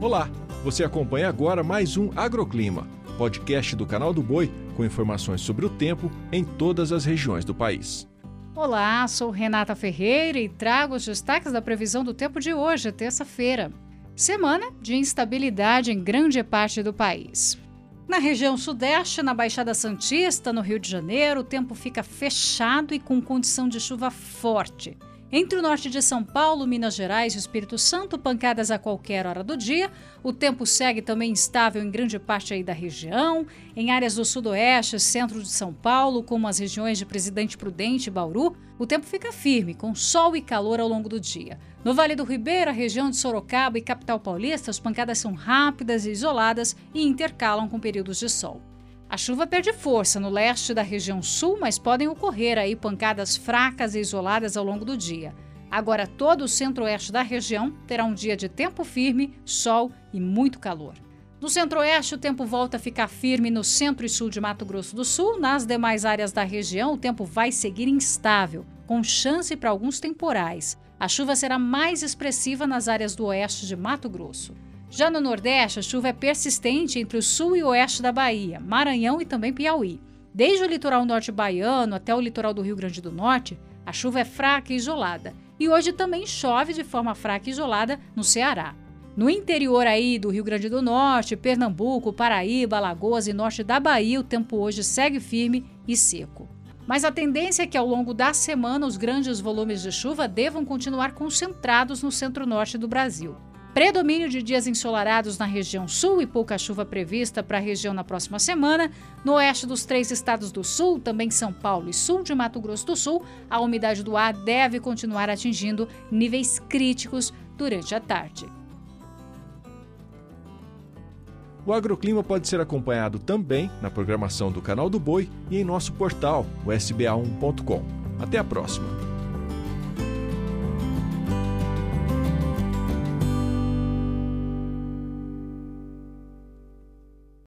Olá, você acompanha agora mais um Agroclima, podcast do canal do Boi com informações sobre o tempo em todas as regiões do país. Olá, sou Renata Ferreira e trago os destaques da previsão do tempo de hoje, terça-feira. Semana de instabilidade em grande parte do país. Na região sudeste, na Baixada Santista, no Rio de Janeiro, o tempo fica fechado e com condição de chuva forte. Entre o norte de São Paulo, Minas Gerais e Espírito Santo, pancadas a qualquer hora do dia. O tempo segue também instável em grande parte aí da região. Em áreas do sudoeste, centro de São Paulo, como as regiões de Presidente Prudente e Bauru, o tempo fica firme, com sol e calor ao longo do dia. No Vale do Ribeira, região de Sorocaba e capital paulista, as pancadas são rápidas e isoladas e intercalam com períodos de sol. A chuva perde força no leste da região sul, mas podem ocorrer aí pancadas fracas e isoladas ao longo do dia. Agora, todo o centro-oeste da região terá um dia de tempo firme, sol e muito calor. No centro-oeste, o tempo volta a ficar firme no centro e sul de Mato Grosso do Sul. Nas demais áreas da região, o tempo vai seguir instável, com chance para alguns temporais. A chuva será mais expressiva nas áreas do oeste de Mato Grosso. Já no Nordeste, a chuva é persistente entre o sul e oeste da Bahia, Maranhão e também Piauí. Desde o litoral norte baiano até o litoral do Rio Grande do Norte, a chuva é fraca e isolada. E hoje também chove de forma fraca e isolada no Ceará. No interior aí do Rio Grande do Norte, Pernambuco, Paraíba, Alagoas e norte da Bahia, o tempo hoje segue firme e seco. Mas a tendência é que ao longo da semana os grandes volumes de chuva devam continuar concentrados no centro-norte do Brasil. Predomínio de dias ensolarados na região sul e pouca chuva prevista para a região na próxima semana. No oeste dos três estados do sul, também São Paulo e sul de Mato Grosso do Sul, a umidade do ar deve continuar atingindo níveis críticos durante a tarde. O agroclima pode ser acompanhado também na programação do Canal do Boi e em nosso portal, o sba1.com. Até a próxima!